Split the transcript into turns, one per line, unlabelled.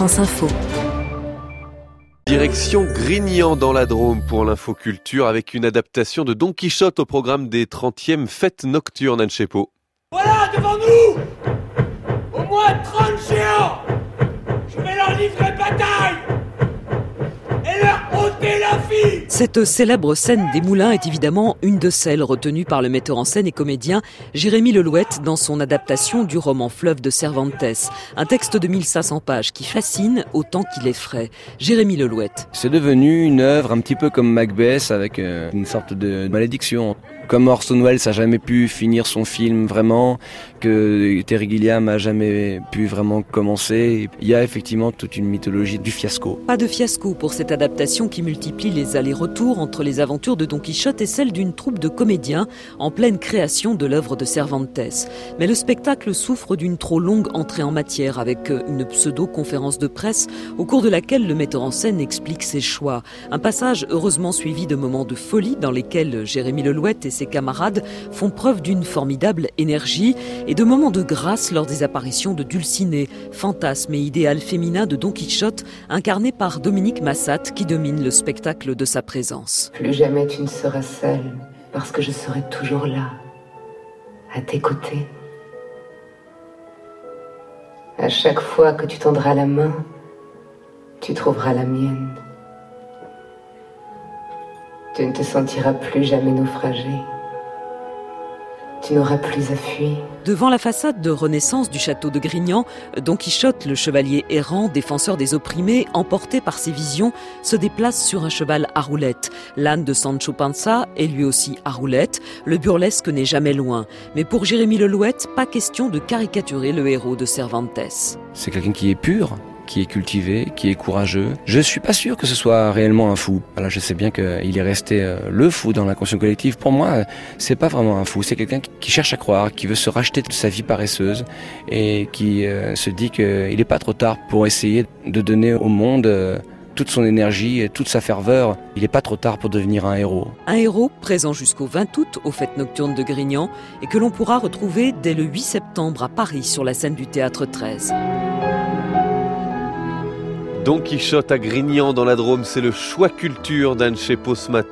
France Info.
Direction Grignan dans la Drôme pour l'infoculture avec une adaptation de Don Quichotte au programme des 30e fêtes nocturnes Anne Chepo.
Voilà devant nous Au moins 30
Cette célèbre scène des moulins est évidemment une de celles retenues par le metteur en scène et comédien Jérémy Lelouette dans son adaptation du roman Fleuve de Cervantes, un texte de 1500 pages qui fascine autant qu'il effraie. Jérémy Lelouette.
C'est devenu une œuvre un petit peu comme Macbeth avec euh, une sorte de malédiction. Comme Orson Welles n'a jamais pu finir son film vraiment, que Terry Gilliam a jamais pu vraiment commencer, il y a effectivement toute une mythologie du fiasco.
Pas de fiasco pour cette adaptation qui multiplie les allers-retours entre les aventures de Don Quichotte et celles d'une troupe de comédiens en pleine création de l'œuvre de Cervantes. Mais le spectacle souffre d'une trop longue entrée en matière avec une pseudo-conférence de presse au cours de laquelle le metteur en scène explique ses choix. Un passage heureusement suivi de moments de folie dans lesquels Jérémy Lelouette et ses camarades font preuve d'une formidable énergie et de moments de grâce lors des apparitions de Dulcinée, fantasme et idéal féminin de Don Quichotte, incarné par Dominique Massat qui domine le spectacle de sa présence.
Plus jamais tu ne seras seule, parce que je serai toujours là, à tes côtés. À chaque fois que tu tendras la main, tu trouveras la mienne. Tu ne te sentiras plus jamais naufragé. Tu n'auras plus à fuir.
Devant la façade de renaissance du château de Grignan, Don Quichotte, le chevalier errant, défenseur des opprimés, emporté par ses visions, se déplace sur un cheval à roulettes. L'âne de Sancho Panza est lui aussi à roulettes. Le burlesque n'est jamais loin. Mais pour Jérémy Lelouette, pas question de caricaturer le héros de Cervantes.
C'est quelqu'un qui est pur, qui est cultivé, qui est courageux. Je suis pas sûr que ce soit réellement un fou. Voilà, je sais bien qu'il est resté euh, le fou dans l'inconscient collectif. Pour moi, c'est pas vraiment un fou. C'est quelqu'un qui cherche à croire, qui veut se racheter de sa vie paresseuse et qui euh, se dit qu'il n'est pas trop tard pour essayer de donner au monde euh, toute son énergie et toute sa ferveur. Il n'est pas trop tard pour devenir un héros.
Un héros présent jusqu'au 20 août aux fêtes nocturnes de Grignan et que l'on pourra retrouver dès le 8 septembre à Paris sur la scène du théâtre 13.
Don Quichotte à Grignan dans la Drôme, c'est le choix culture d'Anne Chepo ce matin.